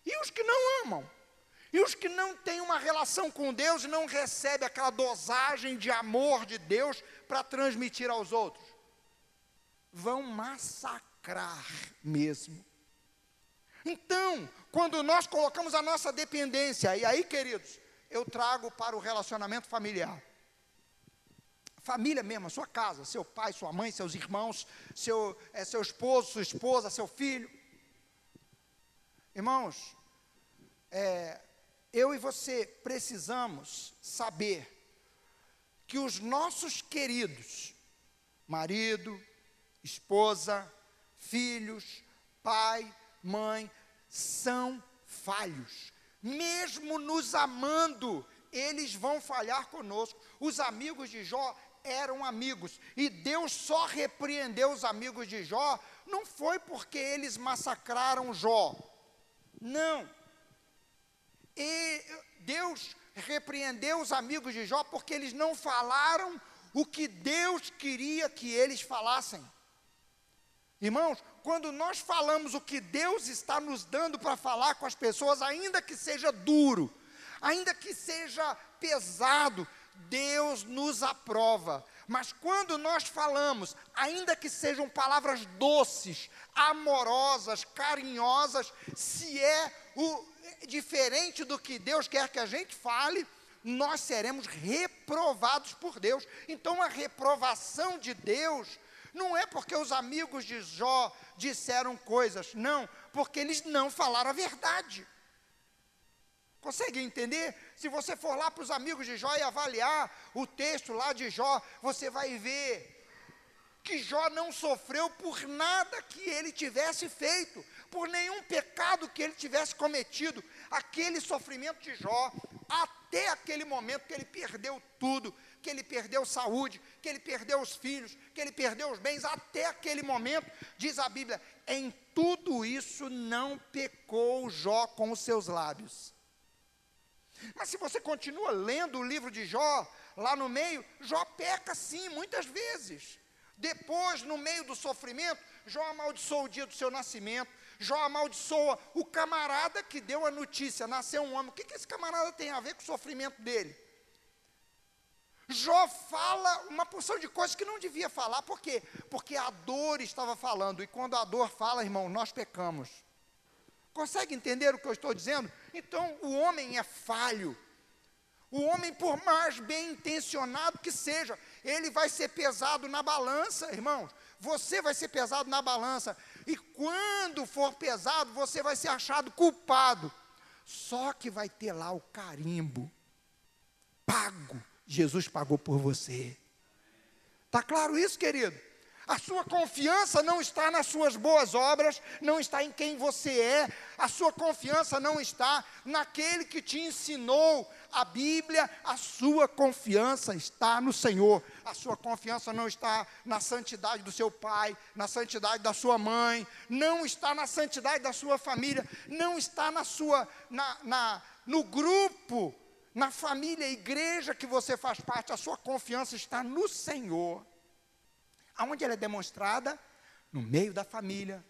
E os que não amam? E os que não têm uma relação com Deus e não recebem aquela dosagem de amor de Deus para transmitir aos outros? Vão massacrar mesmo. Então, quando nós colocamos a nossa dependência, e aí, queridos, eu trago para o relacionamento familiar. Família mesmo, a sua casa, seu pai, sua mãe, seus irmãos, seu, é, seu esposo, sua esposa, seu filho. Irmãos, é, eu e você precisamos saber que os nossos queridos, marido, esposa, filhos, pai, mãe, são falhos mesmo nos amando, eles vão falhar conosco. Os amigos de Jó eram amigos, e Deus só repreendeu os amigos de Jó, não foi porque eles massacraram Jó, não. E Deus repreendeu os amigos de Jó porque eles não falaram o que Deus queria que eles falassem. Irmãos, quando nós falamos o que Deus está nos dando para falar com as pessoas, ainda que seja duro, ainda que seja pesado, Deus nos aprova. Mas quando nós falamos, ainda que sejam palavras doces, amorosas, carinhosas, se é o diferente do que Deus quer que a gente fale, nós seremos reprovados por Deus. Então a reprovação de Deus não é porque os amigos de Jó disseram coisas, não, porque eles não falaram a verdade. Consegue entender? Se você for lá para os amigos de Jó e avaliar o texto lá de Jó, você vai ver que Jó não sofreu por nada que ele tivesse feito, por nenhum pecado que ele tivesse cometido. Aquele sofrimento de Jó, até aquele momento que ele perdeu tudo, que ele perdeu saúde, que ele perdeu os filhos, que ele perdeu os bens, até aquele momento, diz a Bíblia, em tudo isso não pecou Jó com os seus lábios. Mas se você continua lendo o livro de Jó, lá no meio, Jó peca sim, muitas vezes. Depois, no meio do sofrimento, Jó amaldiçoa o dia do seu nascimento, Jó amaldiçoa o camarada que deu a notícia, nasceu um homem. O que, que esse camarada tem a ver com o sofrimento dele? Jó fala uma porção de coisas que não devia falar, por quê? Porque a dor estava falando, e quando a dor fala, irmão, nós pecamos. Consegue entender o que eu estou dizendo? Então, o homem é falho. O homem, por mais bem intencionado que seja, ele vai ser pesado na balança, irmãos. Você vai ser pesado na balança. E quando for pesado, você vai ser achado culpado. Só que vai ter lá o carimbo pago Jesus pagou por você. Está claro isso, querido? A sua confiança não está nas suas boas obras, não está em quem você é, a sua confiança não está naquele que te ensinou a Bíblia, a sua confiança está no Senhor, a sua confiança não está na santidade do seu pai, na santidade da sua mãe, não está na santidade da sua família, não está na sua, na, na no grupo na família, igreja que você faz parte, a sua confiança está no Senhor. Aonde ela é demonstrada? No meio da família,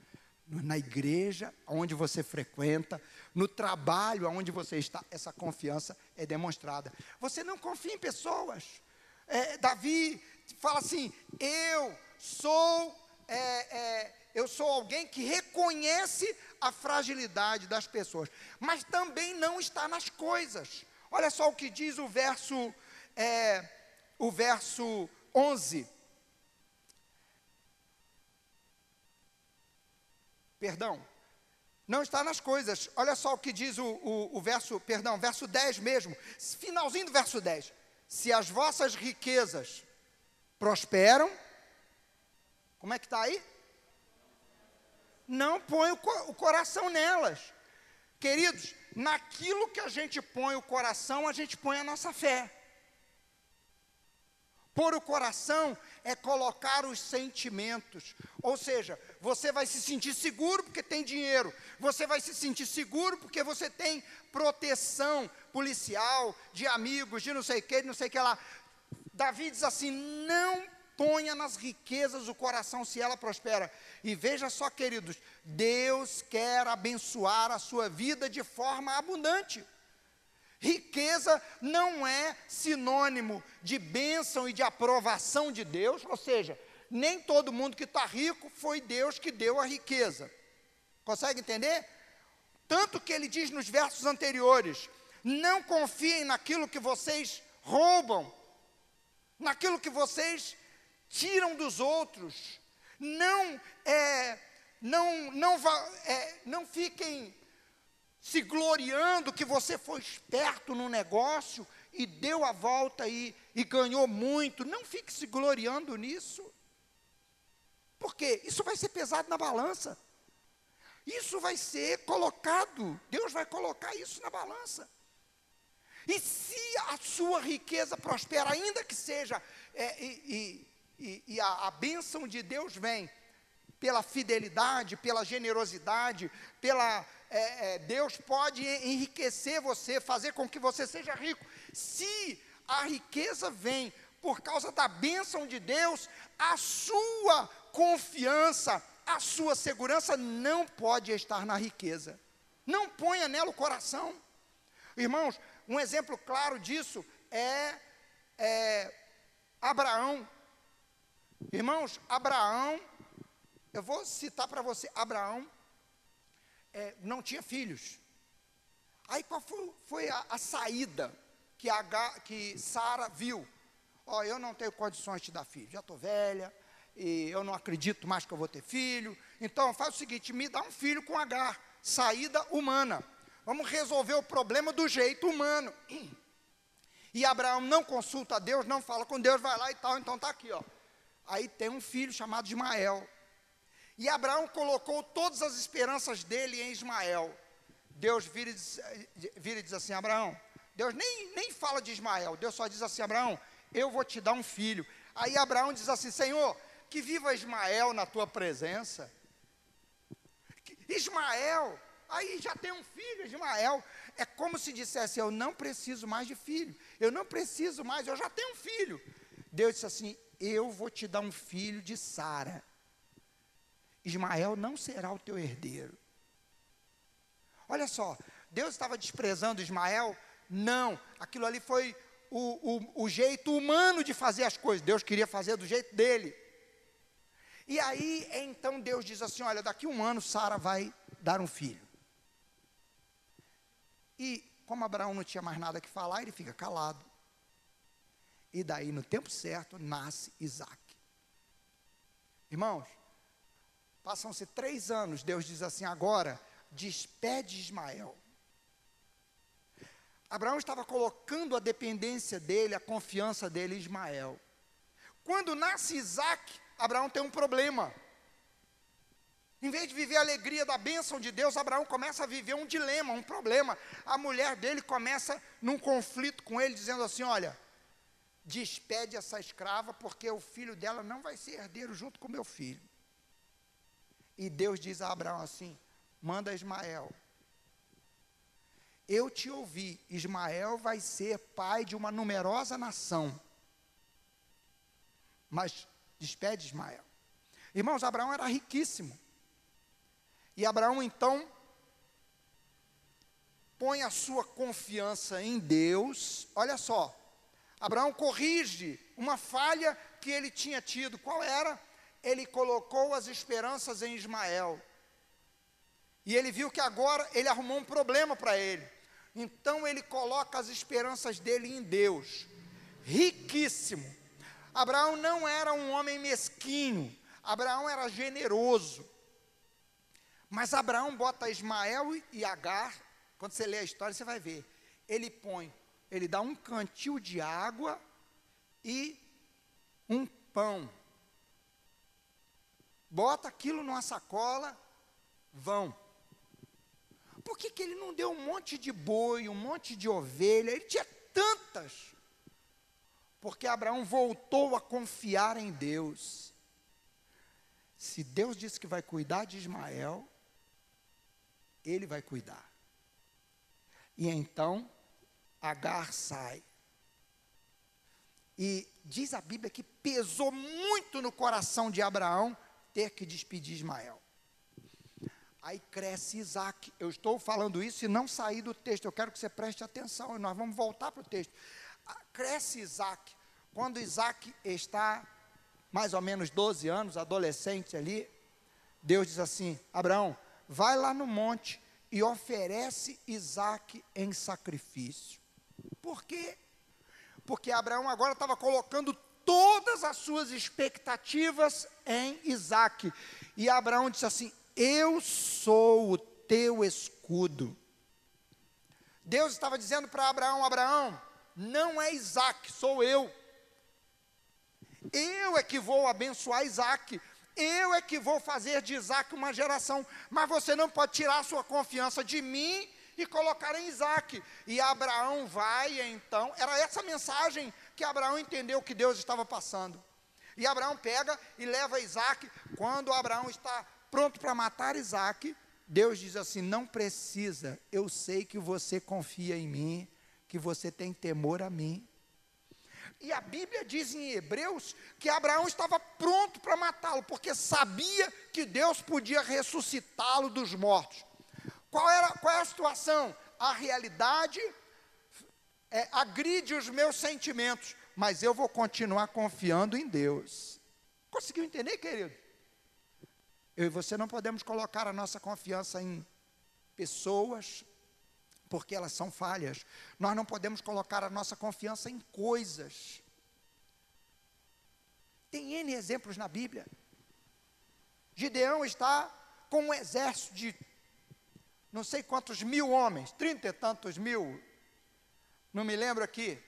na igreja onde você frequenta, no trabalho onde você está, essa confiança é demonstrada. Você não confia em pessoas. É, Davi fala assim: eu sou, é, é, eu sou alguém que reconhece a fragilidade das pessoas, mas também não está nas coisas. Olha só o que diz o verso, é, o verso 11. Perdão, não está nas coisas. Olha só o que diz o, o, o, verso, perdão, verso 10 mesmo, finalzinho do verso 10. Se as vossas riquezas prosperam, como é que está aí? Não põe o, o coração nelas. Queridos, naquilo que a gente põe o coração, a gente põe a nossa fé. Pôr o coração é colocar os sentimentos. Ou seja, você vai se sentir seguro porque tem dinheiro. Você vai se sentir seguro porque você tem proteção policial, de amigos, de não sei o que, de não sei o que lá. Davi diz assim: não ponha nas riquezas o coração se ela prospera. E veja só, queridos, Deus quer abençoar a sua vida de forma abundante. Riqueza não é sinônimo de bênção e de aprovação de Deus, ou seja, nem todo mundo que está rico foi Deus que deu a riqueza. Consegue entender? Tanto que ele diz nos versos anteriores: não confiem naquilo que vocês roubam, naquilo que vocês tiram dos outros. Não, é, não, não, é, não fiquem se gloriando que você foi esperto no negócio e deu a volta e, e ganhou muito. Não fique se gloriando nisso. Porque isso vai ser pesado na balança. Isso vai ser colocado, Deus vai colocar isso na balança. E se a sua riqueza prospera, ainda que seja, é, e, e, e a, a bênção de Deus vem pela fidelidade, pela generosidade, pela é, é, Deus pode enriquecer você, fazer com que você seja rico. Se a riqueza vem por causa da bênção de Deus, a sua confiança, a sua segurança não pode estar na riqueza. Não ponha nela o coração. Irmãos, um exemplo claro disso é, é Abraão. Irmãos, Abraão, eu vou citar para você, Abraão é, não tinha filhos. Aí qual foi, foi a, a, saída que, que Sara viu? Ó, oh, eu não tenho condições de dar filho, já estou velha, e eu não acredito mais que eu vou ter filho. Então faz o seguinte, me dá um filho com H, saída humana. Vamos resolver o problema do jeito humano. E Abraão não consulta a Deus, não fala com Deus, vai lá e tal, então está aqui, ó. Aí tem um filho chamado Ismael. E Abraão colocou todas as esperanças dele em Ismael. Deus vira e diz, vira e diz assim: Abraão, Deus nem, nem fala de Ismael, Deus só diz assim: Abraão, eu vou te dar um filho. Aí Abraão diz assim: Senhor, que viva Ismael na tua presença. Ismael, aí já tem um filho, Ismael. É como se dissesse: Eu não preciso mais de filho, eu não preciso mais, eu já tenho um filho. Deus disse assim: Eu vou te dar um filho de Sara. Ismael não será o teu herdeiro. Olha só, Deus estava desprezando Ismael? Não, aquilo ali foi o, o, o, jeito humano de fazer as coisas. Deus queria fazer do jeito dele. E aí, então Deus diz assim: Olha, daqui um ano Sara vai dar um filho. E como Abraão não tinha mais nada que falar, ele fica calado. E daí, no tempo certo, nasce Isaac. Irmãos, Passam-se três anos, Deus diz assim: agora, despede Ismael. Abraão estava colocando a dependência dele, a confiança dele em Ismael. Quando nasce Isaac, Abraão tem um problema. Em vez de viver a alegria da bênção de Deus, Abraão começa a viver um dilema, um problema. A mulher dele começa num conflito com ele, dizendo assim: Olha, despede essa escrava, porque o filho dela não vai ser herdeiro junto com meu filho. E Deus diz a Abraão assim: manda Ismael. Eu te ouvi, Ismael vai ser pai de uma numerosa nação. Mas despede Ismael. Irmãos, Abraão era riquíssimo. E Abraão então põe a sua confiança em Deus. Olha só, Abraão corrige uma falha que ele tinha tido. Qual era? Ele colocou as esperanças em Ismael. E ele viu que agora ele arrumou um problema para ele. Então ele coloca as esperanças dele em Deus. Riquíssimo. Abraão não era um homem mesquinho. Abraão era generoso. Mas Abraão bota Ismael e Agar, quando você lê a história, você vai ver. Ele põe, ele dá um cantil de água e um pão. Bota aquilo numa sacola, vão. Por que, que ele não deu um monte de boi, um monte de ovelha? Ele tinha tantas. Porque Abraão voltou a confiar em Deus. Se Deus disse que vai cuidar de Ismael, ele vai cuidar. E então, Agar sai. E diz a Bíblia que pesou muito no coração de Abraão ter que despedir Ismael. Aí cresce Isaac. Eu estou falando isso e não saí do texto. Eu quero que você preste atenção. Nós vamos voltar para o texto. Ah, cresce Isaac. Quando Isaac está mais ou menos 12 anos, adolescente ali, Deus diz assim: Abraão, vai lá no monte e oferece Isaac em sacrifício. Por quê? Porque Abraão agora estava colocando todas as suas expectativas em Isaac. E Abraão disse assim: Eu sou o teu escudo. Deus estava dizendo para Abraão: Abraão, não é Isaac, sou eu. Eu é que vou abençoar Isaac. Eu é que vou fazer de Isaac uma geração, mas você não pode tirar a sua confiança de mim e colocar em Isaac. E Abraão vai então, era essa mensagem que Abraão entendeu que Deus estava passando. E Abraão pega e leva Isaac. Quando Abraão está pronto para matar Isaac, Deus diz assim: Não precisa, eu sei que você confia em mim, que você tem temor a mim. E a Bíblia diz em Hebreus que Abraão estava pronto para matá-lo, porque sabia que Deus podia ressuscitá-lo dos mortos. Qual, era, qual é a situação? A realidade é, agride os meus sentimentos, mas eu vou continuar confiando em Deus. Conseguiu entender, querido? Eu e você não podemos colocar a nossa confiança em pessoas, porque elas são falhas. Nós não podemos colocar a nossa confiança em coisas. Tem N exemplos na Bíblia. Gideão está com um exército de não sei quantos mil homens, trinta e tantos mil, não me lembro aqui.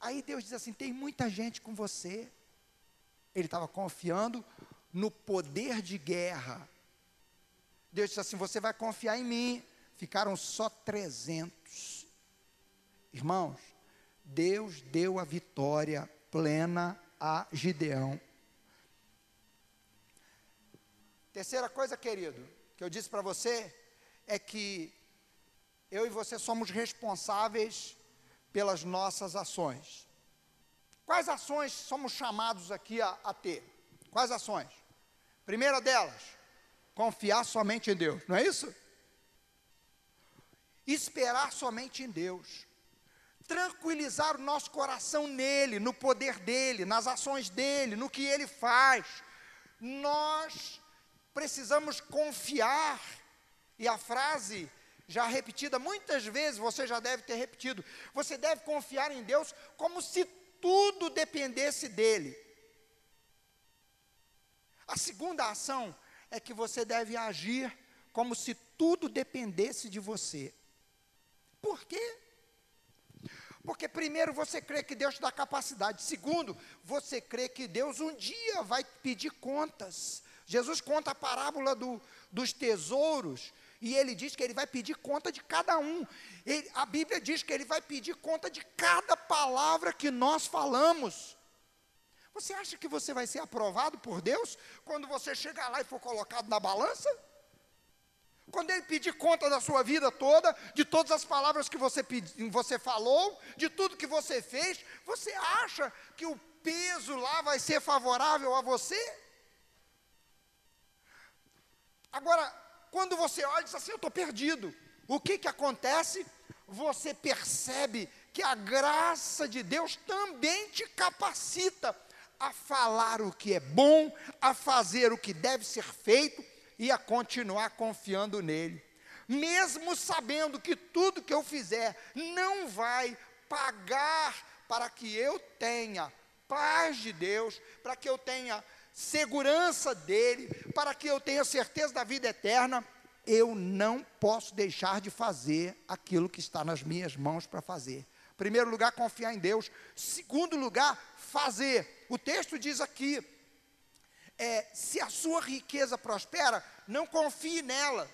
Aí Deus diz assim: tem muita gente com você. Ele estava confiando no poder de guerra Deus disse assim: Você vai confiar em mim. Ficaram só 300. Irmãos, Deus deu a vitória plena a Gideão. Terceira coisa, querido, que eu disse para você é que eu e você somos responsáveis pelas nossas ações. Quais ações somos chamados aqui a, a ter? Quais ações? Primeira delas, Confiar somente em Deus, não é isso? Esperar somente em Deus. Tranquilizar o nosso coração nele, no poder dele, nas ações dele, no que ele faz. Nós precisamos confiar. E a frase já repetida muitas vezes, você já deve ter repetido. Você deve confiar em Deus como se tudo dependesse dele. A segunda ação é que você deve agir como se tudo dependesse de você. Por quê? Porque, primeiro, você crê que Deus te dá capacidade. Segundo, você crê que Deus um dia vai pedir contas. Jesus conta a parábola do, dos tesouros e ele diz que ele vai pedir conta de cada um. Ele, a Bíblia diz que ele vai pedir conta de cada palavra que nós falamos. Você acha que você vai ser aprovado por Deus quando você chegar lá e for colocado na balança? Quando ele pedir conta da sua vida toda, de todas as palavras que você, pedi, você falou, de tudo que você fez, você acha que o peso lá vai ser favorável a você? Agora, quando você olha e diz assim, eu estou perdido, o que, que acontece? Você percebe que a graça de Deus também te capacita a falar o que é bom, a fazer o que deve ser feito e a continuar confiando nele. Mesmo sabendo que tudo que eu fizer não vai pagar para que eu tenha paz de Deus, para que eu tenha segurança dele, para que eu tenha certeza da vida eterna, eu não posso deixar de fazer aquilo que está nas minhas mãos para fazer. Primeiro lugar, confiar em Deus. Segundo lugar, fazer. O texto diz aqui: é, se a sua riqueza prospera, não confie nela.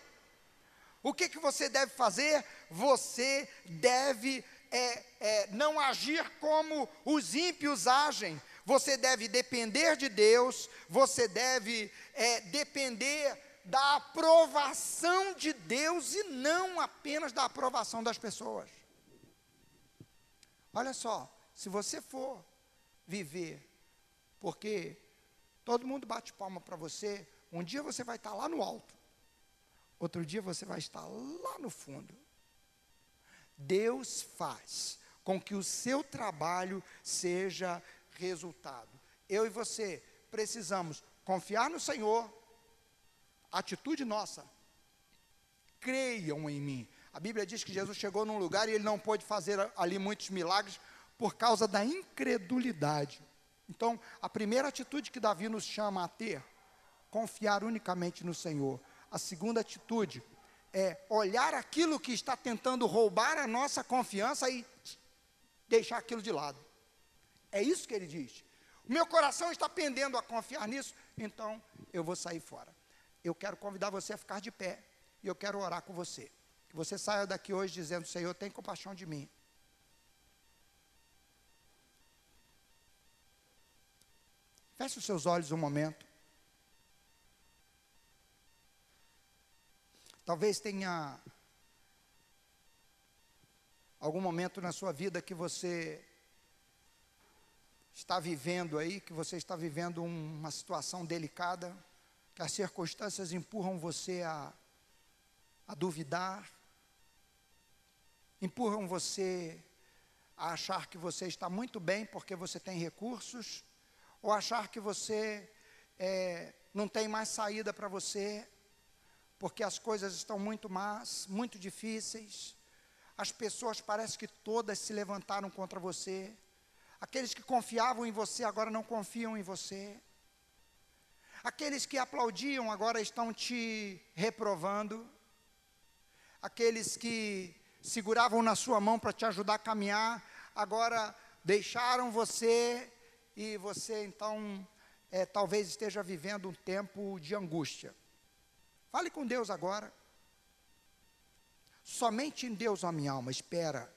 O que, que você deve fazer? Você deve é, é, não agir como os ímpios agem. Você deve depender de Deus, você deve é, depender da aprovação de Deus e não apenas da aprovação das pessoas. Olha só, se você for viver, porque todo mundo bate palma para você, um dia você vai estar lá no alto, outro dia você vai estar lá no fundo. Deus faz com que o seu trabalho seja resultado. Eu e você precisamos confiar no Senhor, atitude nossa. Creiam em mim. A Bíblia diz que Jesus chegou num lugar e ele não pôde fazer ali muitos milagres por causa da incredulidade. Então, a primeira atitude que Davi nos chama a ter, confiar unicamente no Senhor. A segunda atitude é olhar aquilo que está tentando roubar a nossa confiança e deixar aquilo de lado. É isso que ele diz. O meu coração está pendendo a confiar nisso, então eu vou sair fora. Eu quero convidar você a ficar de pé e eu quero orar com você. Que você saia daqui hoje dizendo: Senhor, tem compaixão de mim. Feche os seus olhos um momento. Talvez tenha algum momento na sua vida que você está vivendo aí, que você está vivendo uma situação delicada, que as circunstâncias empurram você a, a duvidar, empurram você a achar que você está muito bem porque você tem recursos, ou achar que você é, não tem mais saída para você, porque as coisas estão muito más, muito difíceis, as pessoas parecem que todas se levantaram contra você, Aqueles que confiavam em você agora não confiam em você. Aqueles que aplaudiam agora estão te reprovando. Aqueles que seguravam na sua mão para te ajudar a caminhar, agora deixaram você e você então é, talvez esteja vivendo um tempo de angústia. Fale com Deus agora. Somente em Deus, a minha alma, espera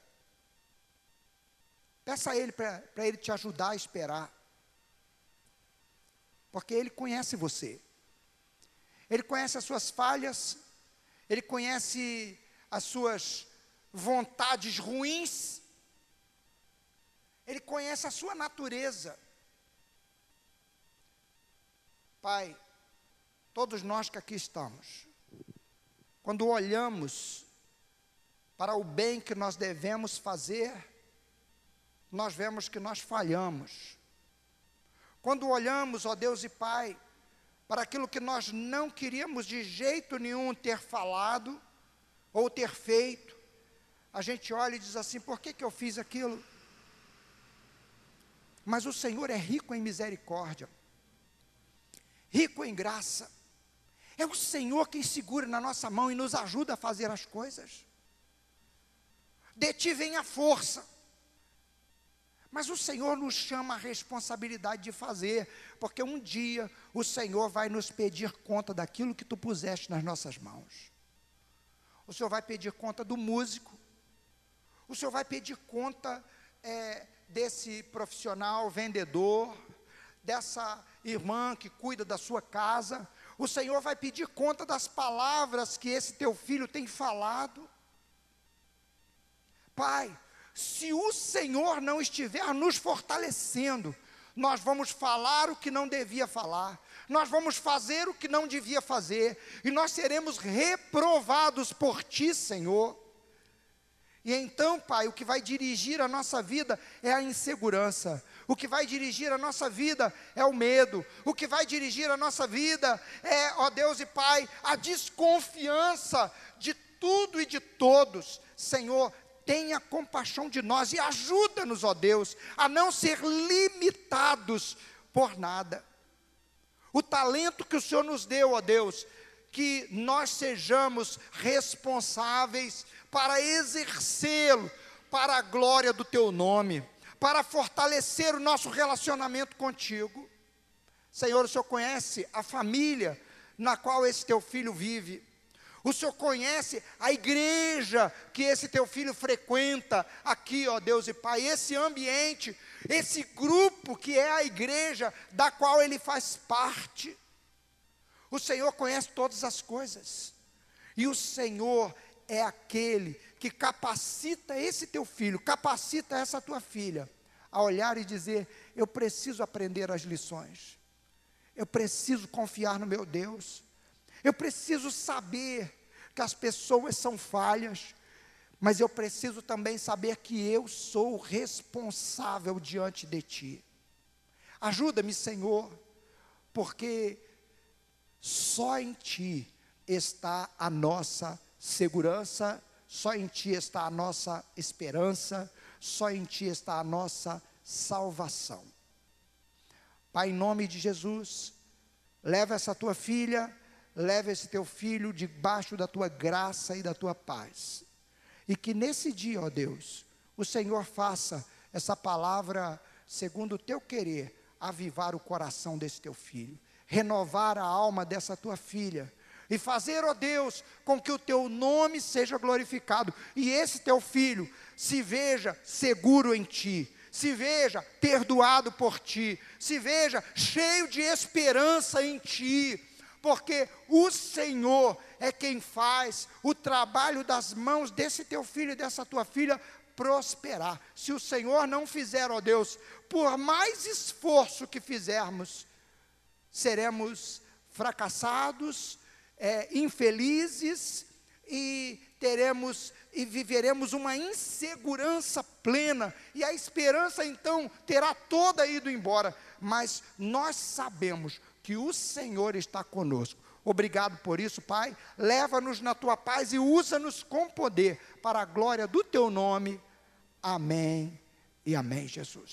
Peça a Ele para Ele te ajudar a esperar. Porque Ele conhece você. Ele conhece as suas falhas. Ele conhece as suas vontades ruins. Ele conhece a sua natureza. Pai, todos nós que aqui estamos, quando olhamos para o bem que nós devemos fazer, nós vemos que nós falhamos. Quando olhamos, ó Deus e Pai, para aquilo que nós não queríamos de jeito nenhum ter falado ou ter feito, a gente olha e diz assim: por que, que eu fiz aquilo? Mas o Senhor é rico em misericórdia, rico em graça. É o Senhor quem segura na nossa mão e nos ajuda a fazer as coisas. De ti vem a força mas o Senhor nos chama a responsabilidade de fazer, porque um dia o Senhor vai nos pedir conta daquilo que tu puseste nas nossas mãos. O Senhor vai pedir conta do músico, o Senhor vai pedir conta é, desse profissional vendedor, dessa irmã que cuida da sua casa. O Senhor vai pedir conta das palavras que esse teu filho tem falado. Pai, se o Senhor não estiver nos fortalecendo, nós vamos falar o que não devia falar, nós vamos fazer o que não devia fazer, e nós seremos reprovados por Ti, Senhor. E então, Pai, o que vai dirigir a nossa vida é a insegurança. O que vai dirigir a nossa vida é o medo. O que vai dirigir a nossa vida é, ó Deus e Pai, a desconfiança de tudo e de todos. Senhor, tenha compaixão de nós e ajuda-nos, ó Deus, a não ser limitados por nada. O talento que o Senhor nos deu, ó Deus, que nós sejamos responsáveis para exercê-lo para a glória do teu nome, para fortalecer o nosso relacionamento contigo. Senhor, o Senhor conhece a família na qual esse teu filho vive. O Senhor conhece a igreja que esse teu filho frequenta aqui, ó Deus e Pai, esse ambiente, esse grupo que é a igreja da qual ele faz parte. O Senhor conhece todas as coisas. E o Senhor é aquele que capacita esse teu filho, capacita essa tua filha a olhar e dizer: Eu preciso aprender as lições, eu preciso confiar no meu Deus, eu preciso saber que as pessoas são falhas, mas eu preciso também saber que eu sou responsável diante de Ti. Ajuda-me, Senhor, porque só em Ti está a nossa segurança, só em Ti está a nossa esperança, só em Ti está a nossa salvação. Pai, em nome de Jesus, leva essa tua filha, leva esse teu filho debaixo da tua graça e da tua paz. E que nesse dia, ó Deus, o Senhor faça essa palavra, segundo o teu querer, avivar o coração desse teu filho, renovar a alma dessa tua filha e fazer, ó Deus, com que o teu nome seja glorificado e esse teu filho se veja seguro em ti, se veja perdoado por ti, se veja cheio de esperança em ti, porque o Senhor é quem faz o trabalho das mãos desse teu filho e dessa tua filha prosperar. Se o Senhor não fizer, ó Deus, por mais esforço que fizermos, seremos fracassados, é, infelizes e teremos e viveremos uma insegurança plena, e a esperança então terá toda ido embora, mas nós sabemos que o Senhor está conosco. Obrigado por isso, Pai. Leva-nos na tua paz e usa-nos com poder para a glória do teu nome. Amém e amém, Jesus.